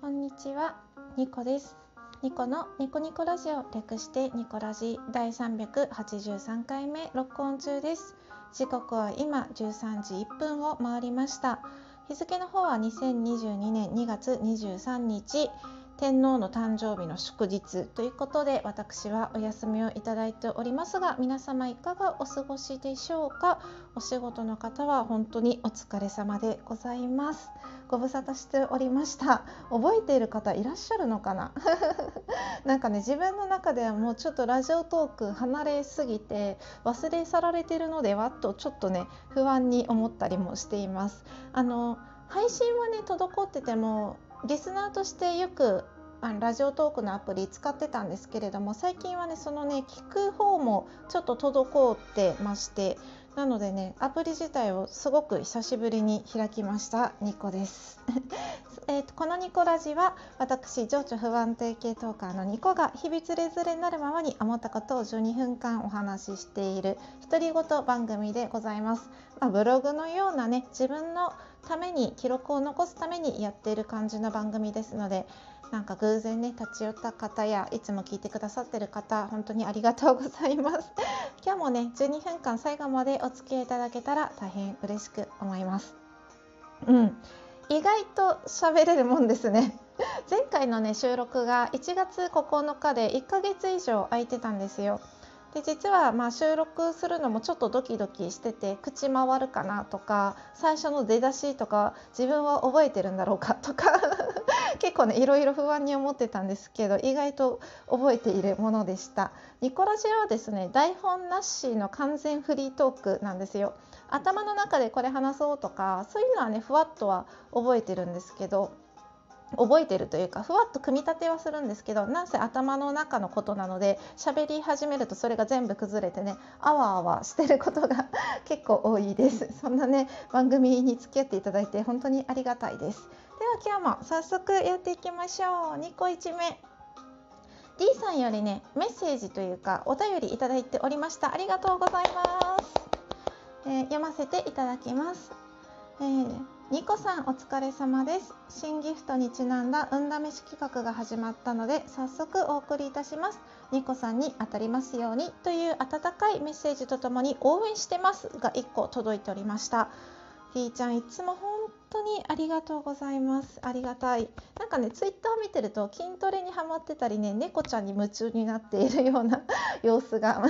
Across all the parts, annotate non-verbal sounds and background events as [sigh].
こんにちは、ニコです。ニコのニコニコラジオ略してニコラジ第383回目録音中です。時刻は今13時1分を回りました。日付の方は2022年2月23日天皇の誕生日の祝日ということで私はお休みをいただいておりますが皆様いかがお過ごしでしょうか？お仕事の方は本当にお疲れ様でございます。ご無沙汰しておりました。覚えている方いらっしゃるのかな？[laughs] なんかね自分の中ではもうちょっとラジオトーク離れすぎて忘れ去られているのではとちょっとね不安に思ったりもしています。あの配信はね滞っててもリスナーとしてよくあのラジオトークのアプリ使ってたんですけれども最近はねそのね聞く方もちょっと滞ってましてなのでねアプリ自体をすごく久しぶりに開きましたニコです。[laughs] えーとこのニコラジは私情緒不安定系トーカーのニコが日々つれづれになるままに思ったことを12分間お話ししている独り言番組でございます。まあ、ブログのようなね自分のために記録を残すためにやっている感じの番組ですのでなんか偶然ね立ち寄った方やいつも聞いてくださってる方本当にありがとうございます。[laughs] 今日もね12分間最後までお付き合いいただけたら大変嬉しく思います。うん。意外と喋れるもんですね。[laughs] 前回のね収録が1月9日で1ヶ月以上空いてたんですよ。で実はまあ収録するのもちょっとドキドキしてて口回るかなとか最初の出だしとか自分は覚えてるんだろうかとか [laughs] 結構ねいろいろ不安に思ってたんですけど意外と覚えているものでした。ニコラジはですね台本なしの完全フリートークなんですよ。頭の中でこれ話そうとかそういうのはねふわっとは覚えてるんですけど覚えてるというかふわっと組み立てはするんですけどなんせ頭の中のことなので喋り始めるとそれが全部崩れてねあわあわしてることが [laughs] 結構多いです。そんなね番組に付き合っていただいて本当にありがたいです。では今日も早速やっていきましょう。2個1目 D さんよりねメッセージというかお便りいただいておりました。ありがとうございます、えー読ませていただきます。えー、ニコさんお疲れ様です。新ギフトにちなんだ運試し企画が始まったので早速お送りいたします。ニコさんに当たりますようにという温かいメッセージとともに応援してます。が1個届いておりました。ひーちゃんいつも本当にありがとうございます。ありがたい。なんかねツイッターを見てると筋トレにハマってたりね猫ちゃんに夢中になっているような [laughs] 様子が。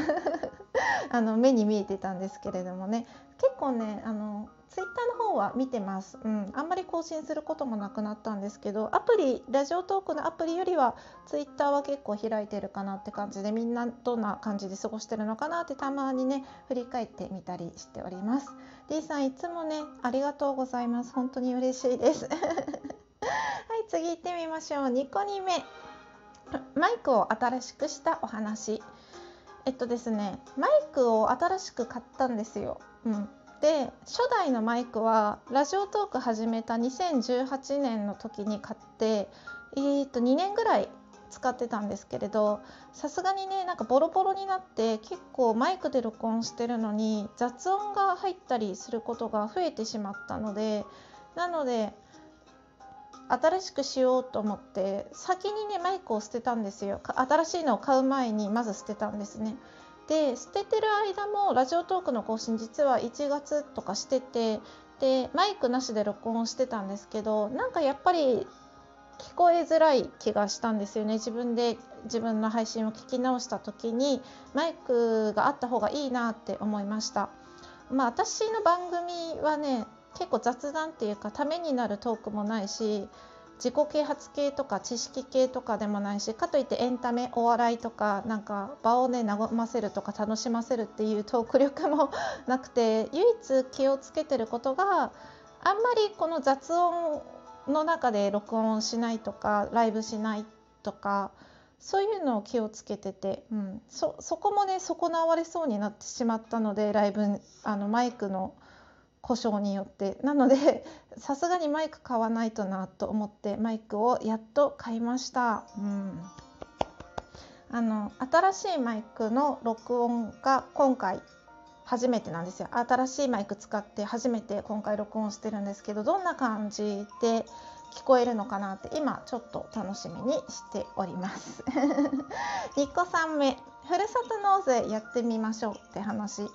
[laughs] あの目に見えてたんですけれどもね。結構ねあのツイッターの方は見てます、うん、あんまり更新することもなくなったんですけどアプリラジオトークのアプリよりはツイッターは結構開いてるかなって感じでみんなどんな感じで過ごしてるのかなってたまにね振り返ってみたりしております。D さんいつもねありがとうございます。本当に嬉しいです。[laughs] はい次行ってみましょう。2個2目マイクを新しくしたお話。えっとですねマイクを新しく買ったんですよ、うん、で初代のマイクはラジオトーク始めた2018年の時に買って、えー、と2年ぐらい使ってたんですけれどさすがにねなんかボロボロになって結構マイクで録音してるのに雑音が入ったりすることが増えてしまったのでなので新しくしようと思って先にねマイクを捨てたんですよ。新しいのを買う前にまず捨てたんですね。で捨ててる間もラジオトークの更新実は1月とかしててでマイクなしで録音してたんですけどなんかやっぱり聞こえづらい気がしたんですよね。自分で自分の配信を聞き直した時にマイクがあった方がいいなって思いました。まあ私の番組はね結構雑談っていうかためになるトークもないし自己啓発系とか知識系とかでもないしかといってエンタメお笑いとかなんか場をね和ませるとか楽しませるっていうトーク力も [laughs] なくて唯一気をつけてることがあんまりこの雑音の中で録音しないとかライブしないとかそういうのを気をつけてて、うん、そこもね損なわれそうになってしまったのでライブあのマイクの故障によって。なので [laughs] さすがにマイク買わないとなと思ってマイクをやっと買いました、うん、あの新しいマイクの録音が今回初めてなんですよ。新しいマイク使って初めて今回録音してるんですけどどんな感じで聞こえるのかなって今ちょっと楽しみにしております。2個3目ふるさと納税やってみましょうって話。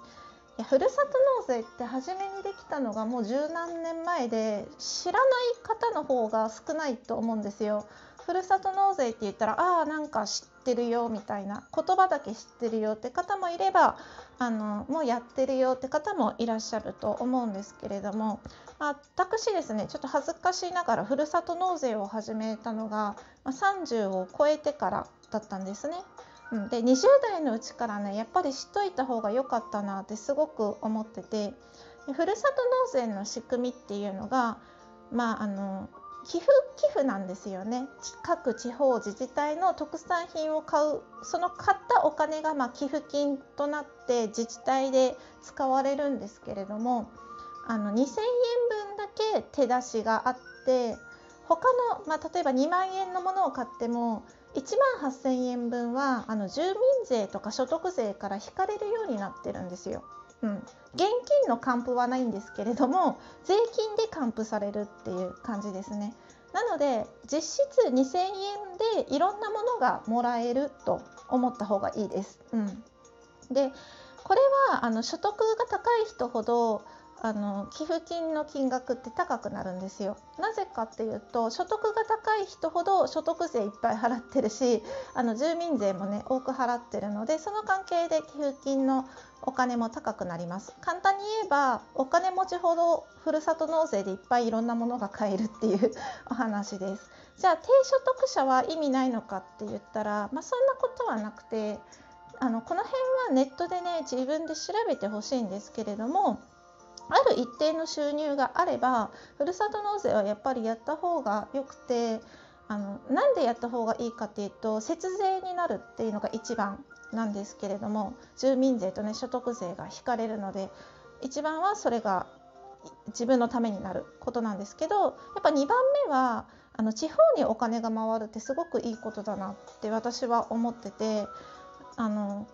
いやふるさと納税って初めにできたのがもう十何年前で知らない方の方が少ないと思うんですよ。ふるさと納税って言ったらああなんか知ってるよみたいな言葉だけ知ってるよって方もいればあのもうやってるよって方もいらっしゃると思うんですけれども私ですねちょっと恥ずかしいながらふるさと納税を始めたのが30を超えてからだったんですね。うん、で20代のうちからねやっぱり知っといた方が良かったなってすごく思っててふるさと納税の仕組みっていうのがまああの寄付寄付なんですよね。各地方自治体の特産品を買うその買ったお金がま寄付金となって自治体で使われるんですけれどもあの2000円分だけ手出しがあって他の、まあ、例えば2万円のものを買っても1万8000円分はあの住民税とか所得税から引かれるようになってるんですよ。うん、現金の還付はないんですけれども税金で還付されるっていう感じですね。なので実質2000円でいろんなものがもらえると思った方がいいです。うん、でこれはあの所得が高い人ほどあの寄付金の金額って高くなるんですよ。なぜかっていうと所得が高い人ほど所得税いっぱい払ってるしあの住民税もね多く払ってるのでその関係で寄付金のお金も高くなります簡単に言えばお金持ちほどふるさと納税でいっぱいいろんなものが買えるっていう [laughs] お話ですじゃあ低所得者は意味ないのかって言ったら、まあ、そんなことはなくてあのこの辺はネットでね自分で調べてほしいんですけれどもある一定の収入があればふるさと納税はやっぱりやった方がよくてあのなんでやった方がいいかっていうと節税になるっていうのが一番なんですけれども住民税とね所得税が引かれるので一番はそれが自分のためになることなんですけどやっぱ2番目はあの地方にお金が回るってすごくいいことだなって私は思っててあの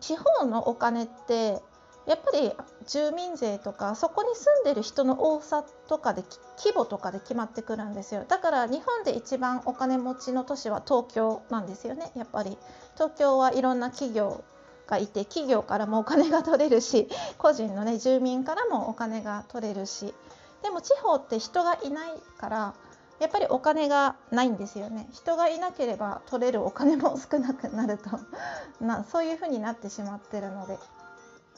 地方のお金ってやっぱり住民税とかそこに住んでる人の多さとかで規模とかで決まってくるんですよ。だから日本で一番お金持ちの都市は東京なんですよね。やっぱり東京はいろんな企業がいて企業からもお金が取れるし [laughs] 個人のね住民からもお金が取れるし。でも地方って人がいないからやっぱりお金がないんですよね。人がいなければ取れるお金も少なくなると。[laughs] なそういうふうになってしまってるので。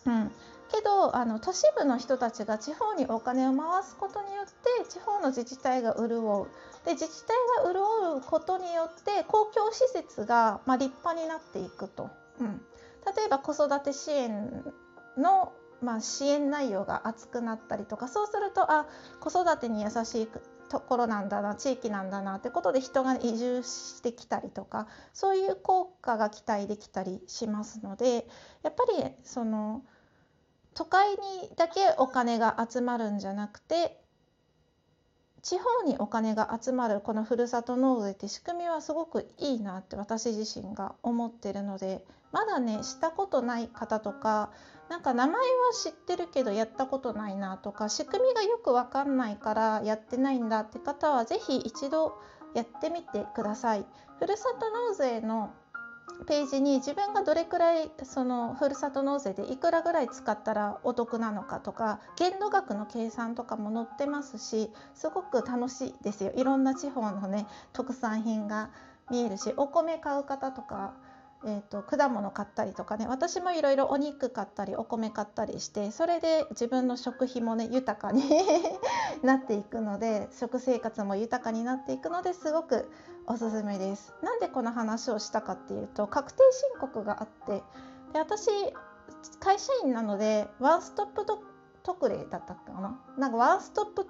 うん、けどあの都市部の人たちが地方にお金を回すことによって地方の自治体が潤う。で自治体が潤うことによって公共施設が、まあ、立派になっていくと、うん、例えば子育て支援の、まあ、支援内容が厚くなったりとかそうするとあ子育てに優しいところなんだな地域なんだなってことで人が移住してきたりとかそういう効果が期待できたりしますのでやっぱりその都会にだけお金が集まるんじゃなくて地方にお金が集まるこのふるさと納税って仕組みはすごくいいなって私自身が思ってるのでまだねしたことない方とかなんか名前は知ってるけどやったことないなとか仕組みがよく分かんないからやってないんだって方は是非一度やってみてください。ふるさと納税のページに自分がどれくらいそのふるさと納税でいくらぐらい使ったらお得なのかとか限度額の計算とかも載ってますしすごく楽しいですよいろんな地方のね特産品が見えるしお米買う方とかえーと、果物買ったりとかね私もいろいろお肉買ったりお米買ったりしてそれで自分の食費もね豊かに [laughs] なっていくので食生活も豊かになっていくのですごくおすすめです。なんでこの話をしたかっていうと確定申告があってで私会社員なのでワンストップ特例だったかななんかワンストップ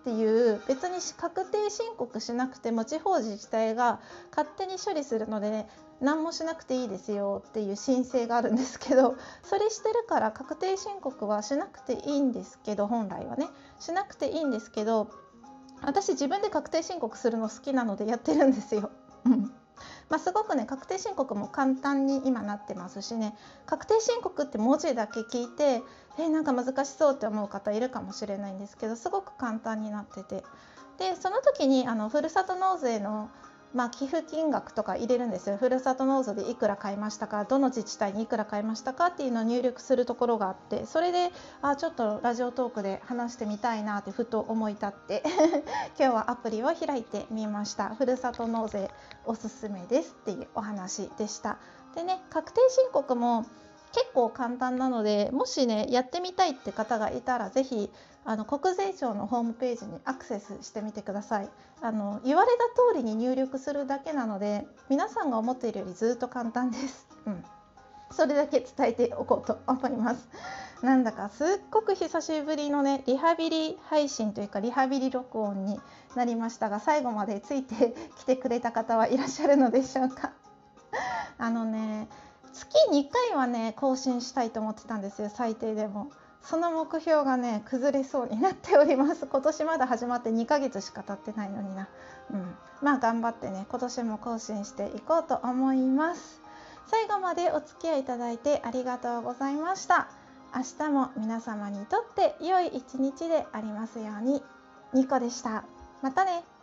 っていう別に確定申告しなくても地方自治体が勝手に処理するので、ね、何もしなくていいですよっていう申請があるんですけど [laughs] それしてるから確定申告はしなくていいんですけど本来はねしなくていいんですけど私自分で確定申告するの好きなのでやってるんですよ。まあ、すごくね確定申告も簡単に今なってますしね。確定申告って文字だけ聞いてえなんか難しそうって思う方いるかもしれないんですけどすごく簡単になってて。でその時にあのふるさと納税のまあ、寄付金額とか入れるんですよ。ふるさと納税でいくら買いましたか？どの自治体にいくら買いましたかっていうのを入力するところがあってそれであちょっとラジオトークで話してみたいなってふと思い立って [laughs] 今日はアプリを開いてみました。ふるさと納税おすすめですっていうお話でした。でね確定申告も結構簡単なのでもしねやってみたいって方がいたら是非あの国税庁のホームページにアクセスしてみてください。あの言われた通りに入力するだけなので皆さんが思っているよりずっと簡単です、うん、それだけ伝えておこうと思います。なんだかすっごく久しぶりのねリハビリ配信というかリハビリ録音になりましたが最後までついてきてくれた方はいらっしゃるのでしょうか。あのね月2回はね更新したいと思ってたんですよ最低でも。その目標がね崩れそうになっております。今年まだ始まって2ヶ月しか経ってないのにな、うん、まあ頑張ってね今年も更新していこうと思います。最後までお付き合いいただいてありがとうございました。明日も皆様にとって良い一日でありますように。ニコでした。またね。